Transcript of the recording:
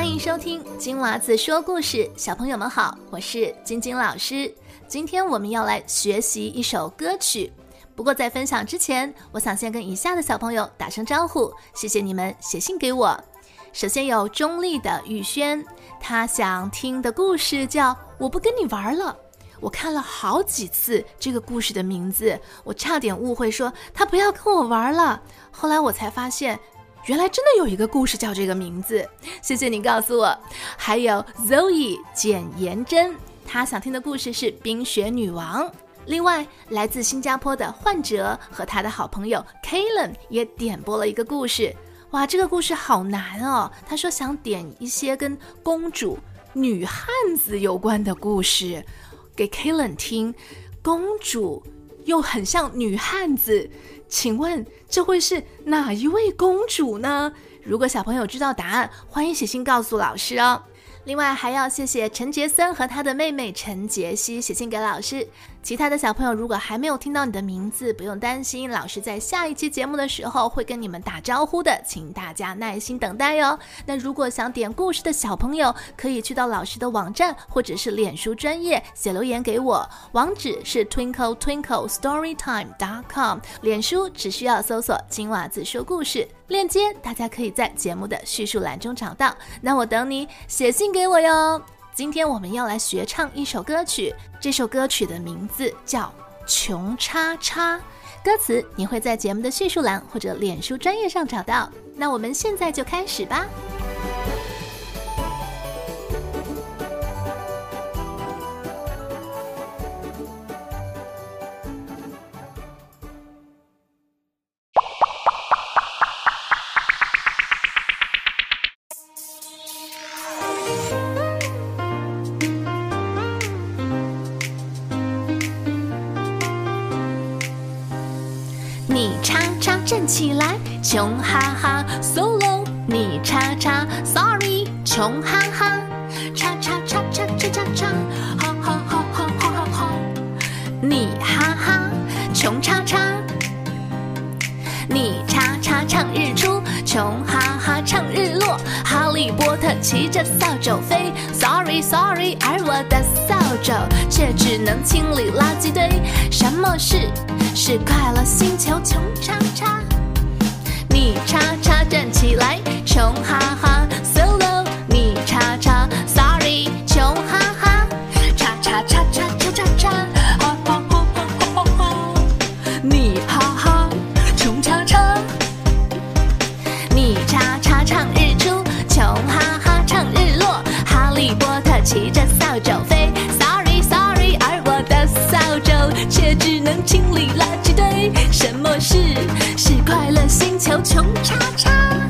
欢迎收听金娃子说故事，小朋友们好，我是晶晶老师。今天我们要来学习一首歌曲。不过在分享之前，我想先跟以下的小朋友打声招呼，谢谢你们写信给我。首先有中立的雨轩，他想听的故事叫《我不跟你玩了》。我看了好几次这个故事的名字，我差点误会说他不要跟我玩了。后来我才发现。原来真的有一个故事叫这个名字，谢谢你告诉我。还有 Zoe 简言真，她想听的故事是《冰雪女王》。另外，来自新加坡的患者和他的好朋友 Kalen 也点播了一个故事。哇，这个故事好难哦！他说想点一些跟公主、女汉子有关的故事给 Kalen 听，公主又很像女汉子。请问这会是哪一位公主呢？如果小朋友知道答案，欢迎写信告诉老师哦。另外还要谢谢陈杰森和他的妹妹陈杰西写信给老师。其他的小朋友如果还没有听到你的名字，不用担心，老师在下一期节目的时候会跟你们打招呼的，请大家耐心等待哟。那如果想点故事的小朋友，可以去到老师的网站或者是脸书专业写留言给我，网址是 twinkle twinkle storytime dot com，脸书只需要搜索金娃子说故事，链接大家可以在节目的叙述栏中找到。那我等你写信给我哟。今天我们要来学唱一首歌曲，这首歌曲的名字叫《穷叉叉》，歌词你会在节目的叙述栏或者脸书专业上找到。那我们现在就开始吧。你叉叉站起来，穷哈哈，solo。你叉叉，sorry，穷哈哈，叉叉叉叉叉叉叉，哈哈哈哈哈哈哈。你哈哈，穷叉叉。你叉叉唱日出，穷哈。哈利波特骑着扫帚飞，sorry sorry，而我的扫帚却只能清理垃圾堆。什么事？是快乐星球穷叉叉，骑着扫帚飞，sorry sorry，而我的扫帚却只能清理垃圾堆。什么是？是快乐星球穷叉叉。